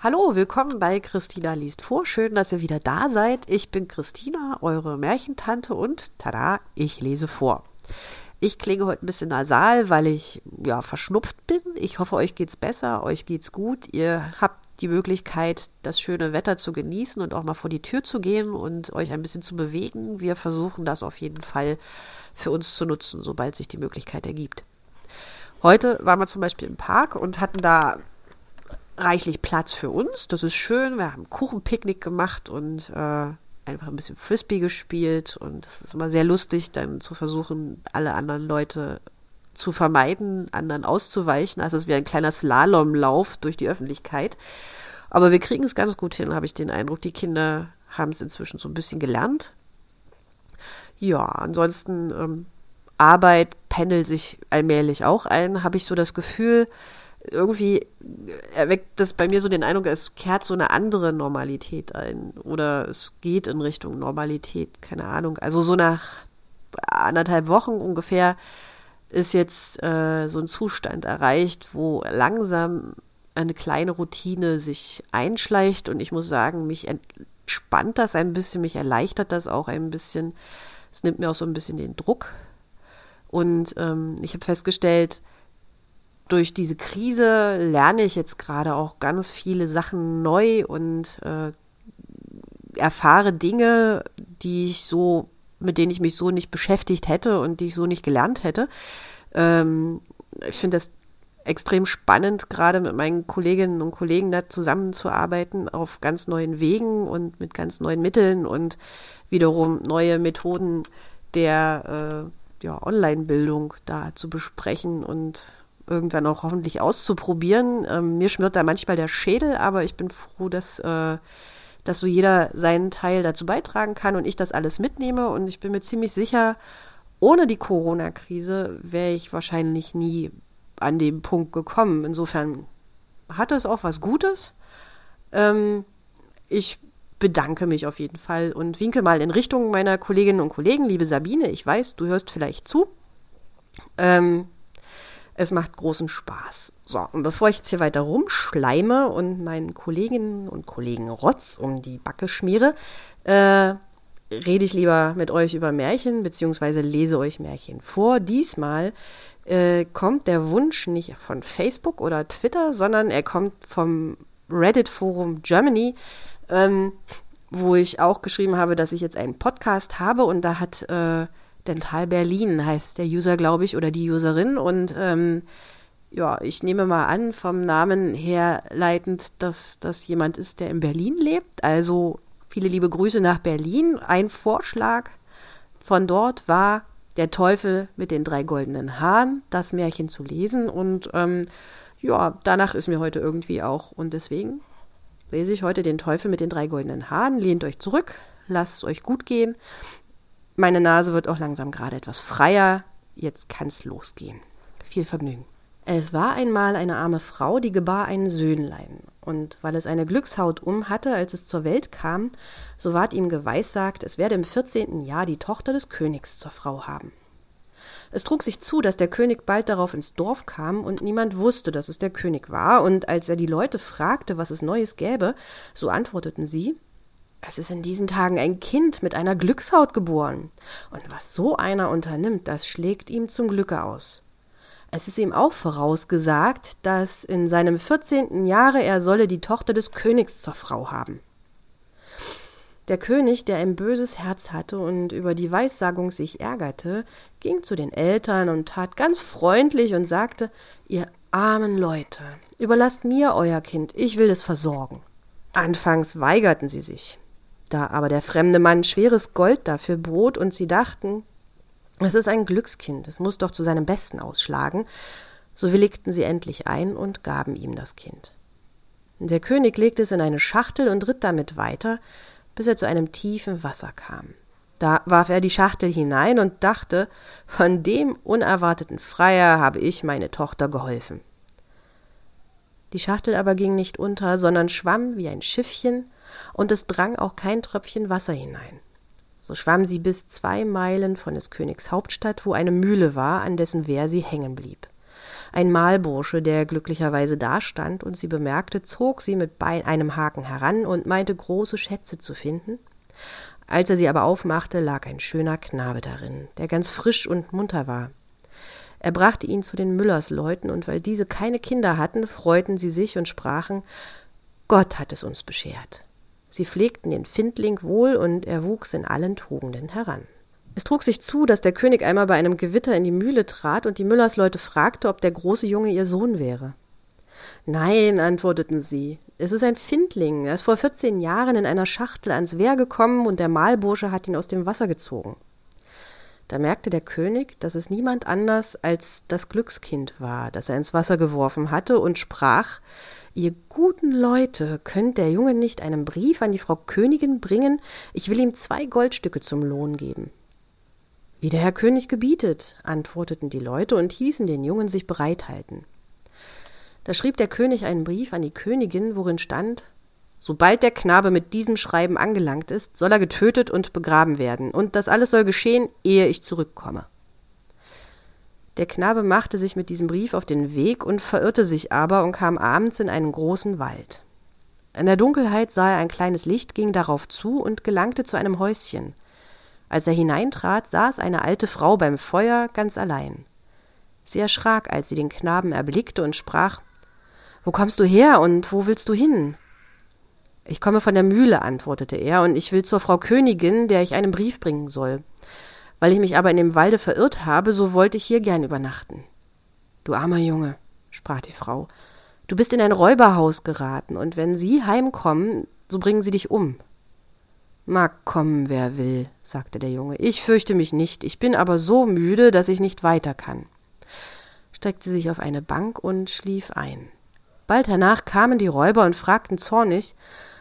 Hallo, willkommen bei Christina liest vor. Schön, dass ihr wieder da seid. Ich bin Christina, eure Märchentante und tada, ich lese vor. Ich klinge heute ein bisschen nasal, weil ich ja verschnupft bin. Ich hoffe, euch geht's besser, euch geht's gut. Ihr habt die Möglichkeit, das schöne Wetter zu genießen und auch mal vor die Tür zu gehen und euch ein bisschen zu bewegen. Wir versuchen das auf jeden Fall für uns zu nutzen, sobald sich die Möglichkeit ergibt. Heute waren wir zum Beispiel im Park und hatten da reichlich Platz für uns. Das ist schön. Wir haben Kuchenpicknick gemacht und äh, einfach ein bisschen Frisbee gespielt. Und es ist immer sehr lustig, dann zu versuchen, alle anderen Leute zu vermeiden, anderen auszuweichen. Also es wäre ein kleiner Slalomlauf durch die Öffentlichkeit. Aber wir kriegen es ganz gut hin, habe ich den Eindruck. Die Kinder haben es inzwischen so ein bisschen gelernt. Ja, ansonsten ähm, Arbeit pendelt sich allmählich auch ein, habe ich so das Gefühl irgendwie erweckt das bei mir so den Eindruck, es kehrt so eine andere Normalität ein. Oder es geht in Richtung Normalität, keine Ahnung. Also so nach anderthalb Wochen ungefähr ist jetzt äh, so ein Zustand erreicht, wo langsam eine kleine Routine sich einschleicht. Und ich muss sagen, mich entspannt das ein bisschen, mich erleichtert das auch ein bisschen. Es nimmt mir auch so ein bisschen den Druck. Und ähm, ich habe festgestellt, durch diese Krise lerne ich jetzt gerade auch ganz viele Sachen neu und äh, erfahre Dinge, die ich so, mit denen ich mich so nicht beschäftigt hätte und die ich so nicht gelernt hätte. Ähm, ich finde das extrem spannend, gerade mit meinen Kolleginnen und Kollegen da zusammenzuarbeiten auf ganz neuen Wegen und mit ganz neuen Mitteln und wiederum neue Methoden der äh, ja, Online-Bildung da zu besprechen und irgendwann auch hoffentlich auszuprobieren. Ähm, mir schmört da manchmal der Schädel, aber ich bin froh, dass, äh, dass so jeder seinen Teil dazu beitragen kann und ich das alles mitnehme. Und ich bin mir ziemlich sicher, ohne die Corona-Krise wäre ich wahrscheinlich nie an dem Punkt gekommen. Insofern hat es auch was Gutes. Ähm, ich bedanke mich auf jeden Fall und winke mal in Richtung meiner Kolleginnen und Kollegen. Liebe Sabine, ich weiß, du hörst vielleicht zu. Ähm, es macht großen Spaß. So, und bevor ich jetzt hier weiter rumschleime und meinen Kolleginnen und Kollegen Rotz um die Backe schmiere, äh, rede ich lieber mit euch über Märchen, beziehungsweise lese euch Märchen vor. Diesmal äh, kommt der Wunsch nicht von Facebook oder Twitter, sondern er kommt vom Reddit-Forum Germany, ähm, wo ich auch geschrieben habe, dass ich jetzt einen Podcast habe und da hat äh, Dental Berlin heißt der User, glaube ich, oder die Userin. Und ähm, ja, ich nehme mal an, vom Namen herleitend, dass das jemand ist, der in Berlin lebt. Also viele liebe Grüße nach Berlin. Ein Vorschlag von dort war, der Teufel mit den drei goldenen Haaren, das Märchen zu lesen. Und ähm, ja, danach ist mir heute irgendwie auch. Und deswegen lese ich heute den Teufel mit den drei goldenen Haaren. Lehnt euch zurück, lasst es euch gut gehen. Meine Nase wird auch langsam gerade etwas freier. Jetzt kann's losgehen. Viel Vergnügen. Es war einmal eine arme Frau, die gebar ein Söhnlein. Und weil es eine Glückshaut um hatte, als es zur Welt kam, so ward ihm geweissagt, es werde im vierzehnten Jahr die Tochter des Königs zur Frau haben. Es trug sich zu, dass der König bald darauf ins Dorf kam und niemand wusste, dass es der König war, und als er die Leute fragte, was es Neues gäbe, so antworteten sie, es ist in diesen Tagen ein Kind mit einer Glückshaut geboren. Und was so einer unternimmt, das schlägt ihm zum Glücke aus. Es ist ihm auch vorausgesagt, dass in seinem vierzehnten Jahre er solle die Tochter des Königs zur Frau haben. Der König, der ein böses Herz hatte und über die Weissagung sich ärgerte, ging zu den Eltern und tat ganz freundlich und sagte Ihr armen Leute, überlasst mir euer Kind, ich will es versorgen. Anfangs weigerten sie sich, da aber der fremde Mann schweres Gold dafür bot und sie dachten, es ist ein Glückskind, es muss doch zu seinem Besten ausschlagen, so willigten sie endlich ein und gaben ihm das Kind. Der König legte es in eine Schachtel und ritt damit weiter, bis er zu einem tiefen Wasser kam. Da warf er die Schachtel hinein und dachte, von dem unerwarteten Freier habe ich meine Tochter geholfen. Die Schachtel aber ging nicht unter, sondern schwamm wie ein Schiffchen und es drang auch kein Tröpfchen Wasser hinein. So schwamm sie bis zwei Meilen von des Königs Hauptstadt, wo eine Mühle war, an dessen Wehr sie hängen blieb. Ein Malbursche, der glücklicherweise dastand und sie bemerkte, zog sie mit einem Haken heran und meinte große Schätze zu finden. Als er sie aber aufmachte, lag ein schöner Knabe darin, der ganz frisch und munter war. Er brachte ihn zu den Müllersleuten, und weil diese keine Kinder hatten, freuten sie sich und sprachen Gott hat es uns beschert. Sie pflegten den Findling wohl, und er wuchs in allen Tugenden heran. Es trug sich zu, dass der König einmal bei einem Gewitter in die Mühle trat und die Müllersleute fragte, ob der große Junge ihr Sohn wäre. Nein, antworteten sie, es ist ein Findling. Er ist vor vierzehn Jahren in einer Schachtel ans Wehr gekommen und der Mahlbursche hat ihn aus dem Wasser gezogen. Da merkte der König, dass es niemand anders als das Glückskind war, das er ins Wasser geworfen hatte, und sprach Ihr guten Leute, könnt der Junge nicht einen Brief an die Frau Königin bringen? Ich will ihm zwei Goldstücke zum Lohn geben. Wie der Herr König gebietet, antworteten die Leute und hießen den Jungen sich bereithalten. Da schrieb der König einen Brief an die Königin, worin stand Sobald der Knabe mit diesem Schreiben angelangt ist, soll er getötet und begraben werden, und das alles soll geschehen, ehe ich zurückkomme. Der Knabe machte sich mit diesem Brief auf den Weg und verirrte sich aber und kam abends in einen großen Wald. In der Dunkelheit sah er ein kleines Licht, ging darauf zu und gelangte zu einem Häuschen. Als er hineintrat, saß eine alte Frau beim Feuer ganz allein. Sie erschrak, als sie den Knaben erblickte und sprach wo kommst du her und wo willst du hin? Ich komme von der Mühle, antwortete er, und ich will zur Frau Königin, der ich einen Brief bringen soll. Weil ich mich aber in dem Walde verirrt habe, so wollte ich hier gern übernachten. Du armer Junge, sprach die Frau, du bist in ein Räuberhaus geraten, und wenn sie heimkommen, so bringen sie dich um. Mag kommen, wer will, sagte der Junge. Ich fürchte mich nicht, ich bin aber so müde, dass ich nicht weiter kann. Streckte sich auf eine Bank und schlief ein. Bald hernach kamen die Räuber und fragten zornig,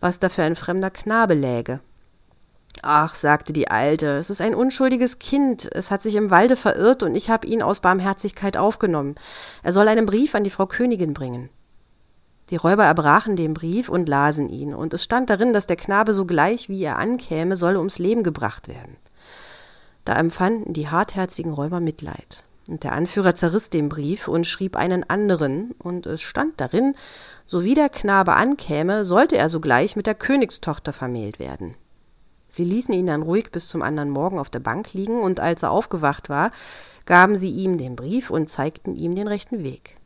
was da für ein fremder Knabe läge. Ach, sagte die Alte, es ist ein unschuldiges Kind, es hat sich im Walde verirrt und ich habe ihn aus Barmherzigkeit aufgenommen. Er soll einen Brief an die Frau Königin bringen. Die Räuber erbrachen den Brief und lasen ihn, und es stand darin, dass der Knabe sogleich, wie er ankäme, solle ums Leben gebracht werden. Da empfanden die hartherzigen Räuber Mitleid. Und der Anführer zerriss den Brief und schrieb einen anderen, und es stand darin, so wie der Knabe ankäme, sollte er sogleich mit der Königstochter vermählt werden. Sie ließen ihn dann ruhig bis zum anderen Morgen auf der Bank liegen, und als er aufgewacht war, gaben sie ihm den Brief und zeigten ihm den rechten Weg.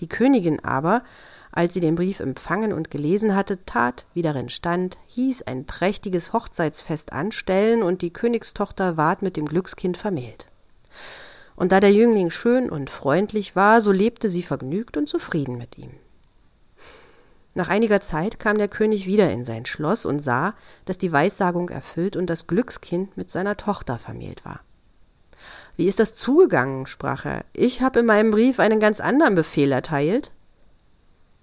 Die Königin aber, als sie den Brief empfangen und gelesen hatte, tat, wie darin stand, hieß ein prächtiges Hochzeitsfest anstellen, und die Königstochter ward mit dem Glückskind vermählt. Und da der Jüngling schön und freundlich war, so lebte sie vergnügt und zufrieden mit ihm. Nach einiger Zeit kam der König wieder in sein Schloss und sah, dass die Weissagung erfüllt und das Glückskind mit seiner Tochter vermählt war. Wie ist das zugegangen? sprach er. Ich habe in meinem Brief einen ganz anderen Befehl erteilt.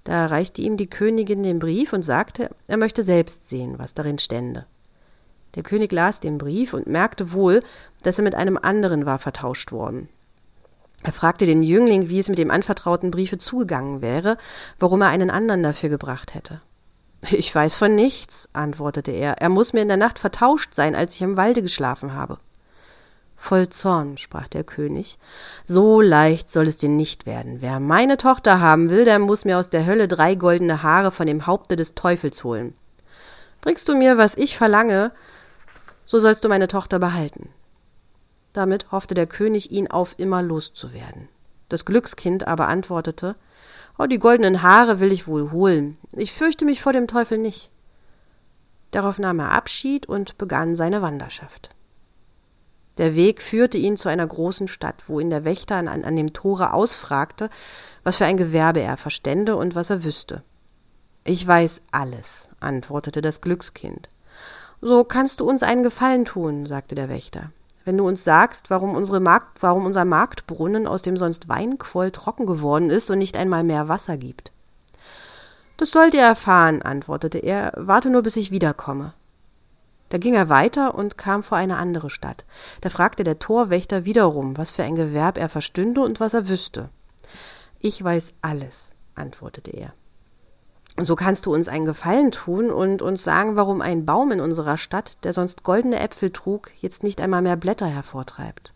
Da erreichte ihm die Königin den Brief und sagte, er möchte selbst sehen, was darin stände. Der König las den Brief und merkte wohl, dass er mit einem anderen war vertauscht worden. Er fragte den Jüngling, wie es mit dem anvertrauten Briefe zugegangen wäre, warum er einen anderen dafür gebracht hätte. Ich weiß von nichts, antwortete er. Er muss mir in der Nacht vertauscht sein, als ich im Walde geschlafen habe. Voll Zorn, sprach der König, so leicht soll es dir nicht werden. Wer meine Tochter haben will, der muss mir aus der Hölle drei goldene Haare von dem Haupte des Teufels holen. Bringst du mir, was ich verlange, so sollst du meine Tochter behalten. Damit hoffte der König, ihn auf immer loszuwerden. Das Glückskind aber antwortete Oh, die goldenen Haare will ich wohl holen. Ich fürchte mich vor dem Teufel nicht. Darauf nahm er Abschied und begann seine Wanderschaft. Der Weg führte ihn zu einer großen Stadt, wo ihn der Wächter an, an dem Tore ausfragte, was für ein Gewerbe er verstände und was er wüsste. Ich weiß alles, antwortete das Glückskind. So kannst du uns einen Gefallen tun, sagte der Wächter wenn du uns sagst, warum, unsere Markt, warum unser Marktbrunnen, aus dem sonst Wein quoll, trocken geworden ist und nicht einmal mehr Wasser gibt. Das sollt ihr erfahren, antwortete er, warte nur, bis ich wiederkomme. Da ging er weiter und kam vor eine andere Stadt. Da fragte der Torwächter wiederum, was für ein Gewerb er verstünde und was er wüsste. Ich weiß alles, antwortete er. So kannst du uns einen Gefallen tun und uns sagen, warum ein Baum in unserer Stadt, der sonst goldene Äpfel trug, jetzt nicht einmal mehr Blätter hervortreibt.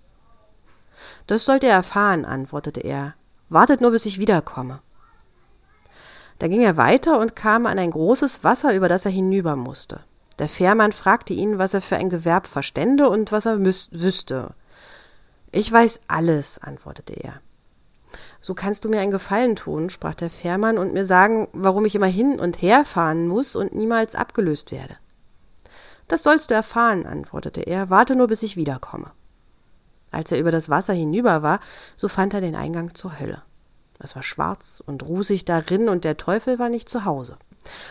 Das sollt ihr erfahren, antwortete er, Wartet nur, bis ich wiederkomme. Da ging er weiter und kam an ein großes Wasser, über das er hinüber musste. Der Fährmann fragte ihn, was er für ein Gewerb verstände und was er wüsste. Ich weiß alles, antwortete er. So kannst du mir einen Gefallen tun, sprach der Fährmann, und mir sagen, warum ich immer hin und her fahren muss und niemals abgelöst werde. Das sollst du erfahren, antwortete er, warte nur, bis ich wiederkomme. Als er über das Wasser hinüber war, so fand er den Eingang zur Hölle. Es war schwarz und rußig darin, und der Teufel war nicht zu Hause.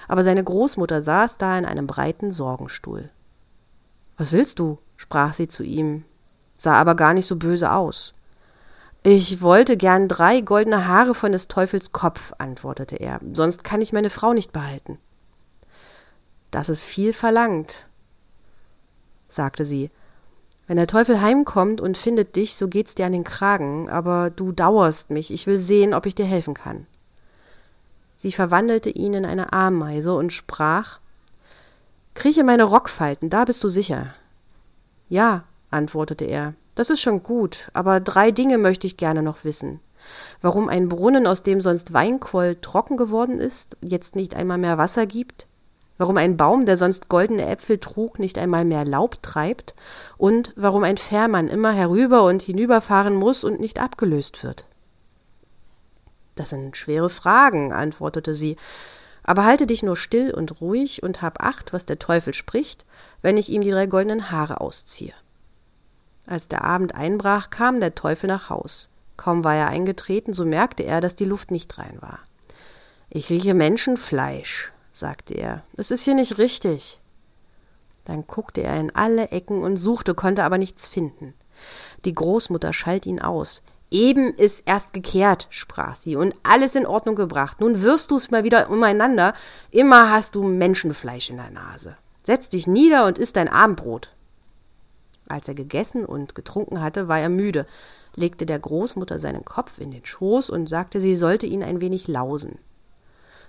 Aber seine Großmutter saß da in einem breiten Sorgenstuhl. Was willst du? sprach sie zu ihm, sah aber gar nicht so böse aus. Ich wollte gern drei goldene Haare von des Teufels Kopf, antwortete er, sonst kann ich meine Frau nicht behalten. Das ist viel verlangt, sagte sie. Wenn der Teufel heimkommt und findet dich, so geht's dir an den Kragen, aber du dauerst mich, ich will sehen, ob ich dir helfen kann. Sie verwandelte ihn in eine Ameise und sprach Krieche meine Rockfalten, da bist du sicher. Ja, antwortete er, das ist schon gut, aber drei Dinge möchte ich gerne noch wissen. Warum ein Brunnen, aus dem sonst Weinquoll trocken geworden ist, jetzt nicht einmal mehr Wasser gibt, warum ein Baum, der sonst goldene Äpfel trug, nicht einmal mehr Laub treibt und warum ein Fährmann immer herüber und hinüberfahren muss und nicht abgelöst wird. Das sind schwere Fragen, antwortete sie, aber halte dich nur still und ruhig und hab acht, was der Teufel spricht, wenn ich ihm die drei goldenen Haare ausziehe. Als der Abend einbrach, kam der Teufel nach Haus. Kaum war er eingetreten, so merkte er, dass die Luft nicht rein war. Ich rieche Menschenfleisch, sagte er. Es ist hier nicht richtig. Dann guckte er in alle Ecken und suchte, konnte aber nichts finden. Die Großmutter schalt ihn aus. Eben ist erst gekehrt, sprach sie, und alles in Ordnung gebracht. Nun wirfst du's mal wieder umeinander. Immer hast du Menschenfleisch in der Nase. Setz dich nieder und iss dein Abendbrot. Als er gegessen und getrunken hatte, war er müde, legte der Großmutter seinen Kopf in den Schoß und sagte, sie sollte ihn ein wenig lausen.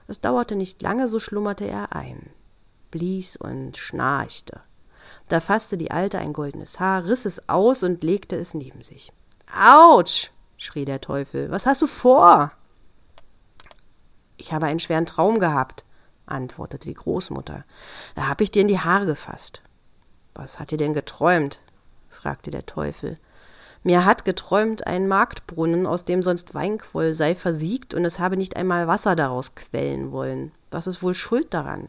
Es dauerte nicht lange, so schlummerte er ein, blies und schnarchte. Da fasste die Alte ein goldenes Haar, riß es aus und legte es neben sich. Autsch! schrie der Teufel. Was hast du vor? Ich habe einen schweren Traum gehabt, antwortete die Großmutter. Da hab ich dir in die Haare gefasst. Was hat dir denn geträumt? Fragte der Teufel. Mir hat geträumt, ein Marktbrunnen, aus dem sonst Weinquoll sei, versiegt, und es habe nicht einmal Wasser daraus quellen wollen. Was ist wohl schuld daran?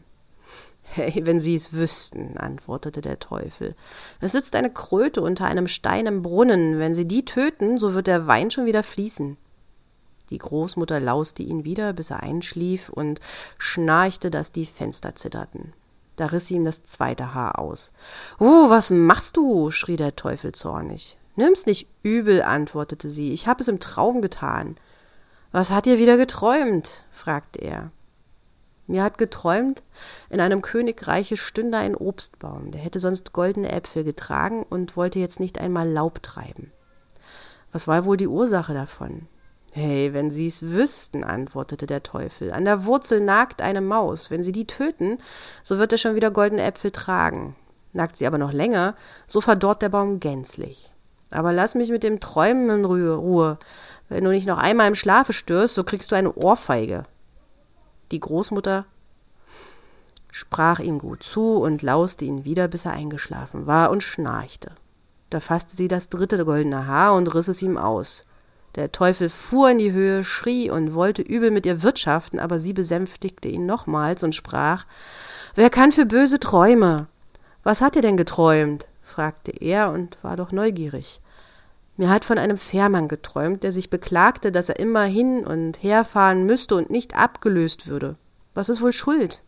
Hey, wenn Sie es wüssten, antwortete der Teufel. Es sitzt eine Kröte unter einem Stein im Brunnen. Wenn Sie die töten, so wird der Wein schon wieder fließen. Die Großmutter lauste ihn wieder, bis er einschlief und schnarchte, dass die Fenster zitterten. Da riss ihm das zweite Haar aus. Uh, was machst du? schrie der Teufel zornig. Nimm's nicht übel, antwortete sie, ich habe es im Traum getan. Was hat ihr wieder geträumt? fragte er. Mir hat geträumt, in einem Königreiche stünde ein Obstbaum, der hätte sonst goldene Äpfel getragen und wollte jetzt nicht einmal Laub treiben. Was war wohl die Ursache davon? Hey, wenn Sie's wüssten, antwortete der Teufel, an der Wurzel nagt eine Maus, wenn Sie die töten, so wird er schon wieder goldene Äpfel tragen. Nagt sie aber noch länger, so verdorrt der Baum gänzlich. Aber lass mich mit dem Träumen in Ruhe. Wenn du nicht noch einmal im Schlafe störst, so kriegst du eine Ohrfeige. Die Großmutter sprach ihm gut zu und lauste ihn wieder, bis er eingeschlafen war und schnarchte. Da fasste sie das dritte goldene Haar und riss es ihm aus. Der Teufel fuhr in die Höhe, schrie und wollte übel mit ihr wirtschaften, aber sie besänftigte ihn nochmals und sprach Wer kann für böse Träume? Was hat er denn geträumt? fragte er und war doch neugierig. Mir hat von einem Fährmann geträumt, der sich beklagte, dass er immer hin und herfahren müsste und nicht abgelöst würde. Was ist wohl schuld?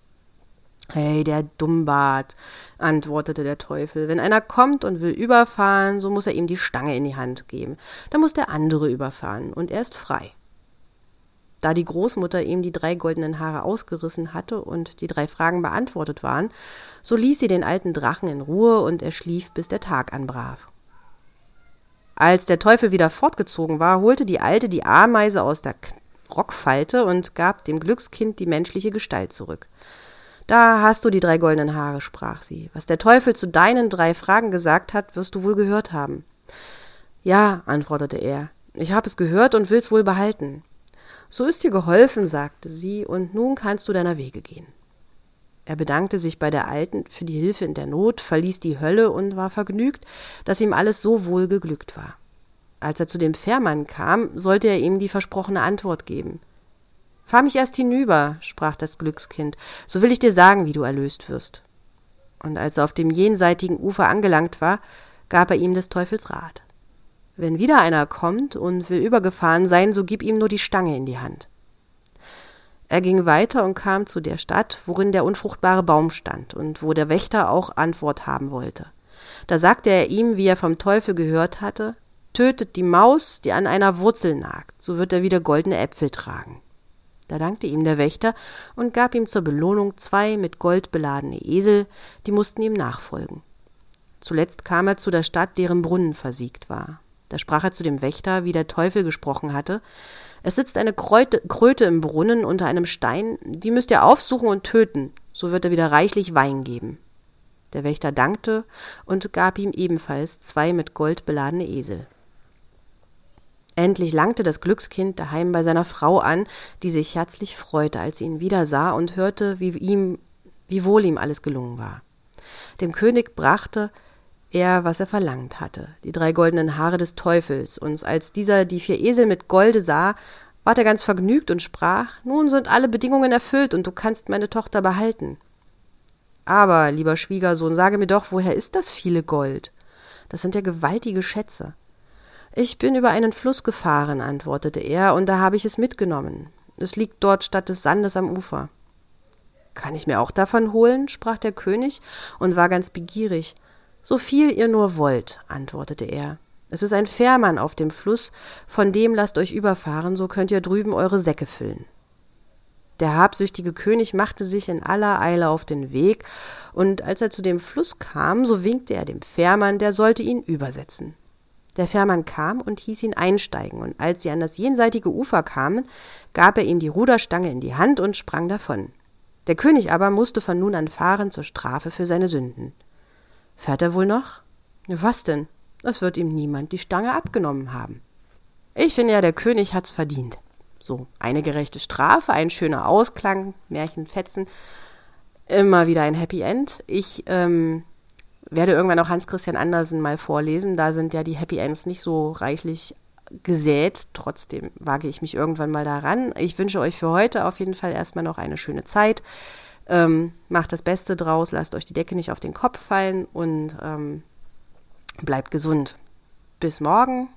Hey, der Dummbart, antwortete der Teufel. Wenn einer kommt und will überfahren, so muss er ihm die Stange in die Hand geben. Dann muss der andere überfahren, und er ist frei. Da die Großmutter ihm die drei goldenen Haare ausgerissen hatte und die drei Fragen beantwortet waren, so ließ sie den alten Drachen in Ruhe und er schlief, bis der Tag anbrach. Als der Teufel wieder fortgezogen war, holte die Alte die Ameise aus der Rockfalte und gab dem Glückskind die menschliche Gestalt zurück. Da hast du die drei goldenen Haare, sprach sie. Was der Teufel zu deinen drei Fragen gesagt hat, wirst du wohl gehört haben. Ja, antwortete er, Ich habe es gehört und will's wohl behalten. So ist dir geholfen, sagte sie, und nun kannst du deiner Wege gehen. Er bedankte sich bei der Alten für die Hilfe in der Not, verließ die Hölle und war vergnügt, dass ihm alles so wohl geglückt war. Als er zu dem Fährmann kam, sollte er ihm die versprochene Antwort geben. Fahr mich erst hinüber, sprach das Glückskind, so will ich dir sagen, wie du erlöst wirst. Und als er auf dem jenseitigen Ufer angelangt war, gab er ihm des Teufels Rat. Wenn wieder einer kommt und will übergefahren sein, so gib ihm nur die Stange in die Hand. Er ging weiter und kam zu der Stadt, worin der unfruchtbare Baum stand und wo der Wächter auch Antwort haben wollte. Da sagte er ihm, wie er vom Teufel gehört hatte, tötet die Maus, die an einer Wurzel nagt, so wird er wieder goldene Äpfel tragen. Da dankte ihm der Wächter und gab ihm zur Belohnung zwei mit Gold beladene Esel, die mussten ihm nachfolgen. Zuletzt kam er zu der Stadt, deren Brunnen versiegt war. Da sprach er zu dem Wächter, wie der Teufel gesprochen hatte, es sitzt eine Kräute, Kröte im Brunnen unter einem Stein, die müsst ihr aufsuchen und töten, so wird er wieder reichlich Wein geben. Der Wächter dankte und gab ihm ebenfalls zwei mit Gold beladene Esel. Endlich langte das Glückskind daheim bei seiner Frau an, die sich herzlich freute, als sie ihn wiedersah und hörte, wie ihm, wie wohl ihm alles gelungen war. Dem König brachte er, was er verlangt hatte, die drei goldenen Haare des Teufels, und als dieser die vier Esel mit Golde sah, ward er ganz vergnügt und sprach, nun sind alle Bedingungen erfüllt, und du kannst meine Tochter behalten. Aber, lieber Schwiegersohn, sage mir doch, woher ist das viele Gold? Das sind ja gewaltige Schätze. Ich bin über einen Fluss gefahren, antwortete er, und da habe ich es mitgenommen. Es liegt dort statt des Sandes am Ufer. Kann ich mir auch davon holen? sprach der König und war ganz begierig. So viel ihr nur wollt, antwortete er. Es ist ein Fährmann auf dem Fluss, von dem lasst euch überfahren, so könnt ihr drüben eure Säcke füllen. Der habsüchtige König machte sich in aller Eile auf den Weg, und als er zu dem Fluss kam, so winkte er dem Fährmann, der sollte ihn übersetzen. Der Fährmann kam und hieß ihn einsteigen, und als sie an das jenseitige Ufer kamen, gab er ihm die Ruderstange in die Hand und sprang davon. Der König aber musste von nun an fahren zur Strafe für seine Sünden. Fährt er wohl noch? Was denn? Es wird ihm niemand die Stange abgenommen haben. Ich finde ja, der König hat's verdient. So, eine gerechte Strafe, ein schöner Ausklang, Märchenfetzen, immer wieder ein Happy End. Ich ähm, werde irgendwann auch Hans Christian Andersen mal vorlesen. Da sind ja die Happy Ends nicht so reichlich gesät. Trotzdem wage ich mich irgendwann mal daran. Ich wünsche euch für heute auf jeden Fall erstmal noch eine schöne Zeit. Ähm, macht das Beste draus, lasst euch die Decke nicht auf den Kopf fallen und ähm, bleibt gesund. Bis morgen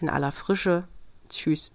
in aller Frische. Tschüss.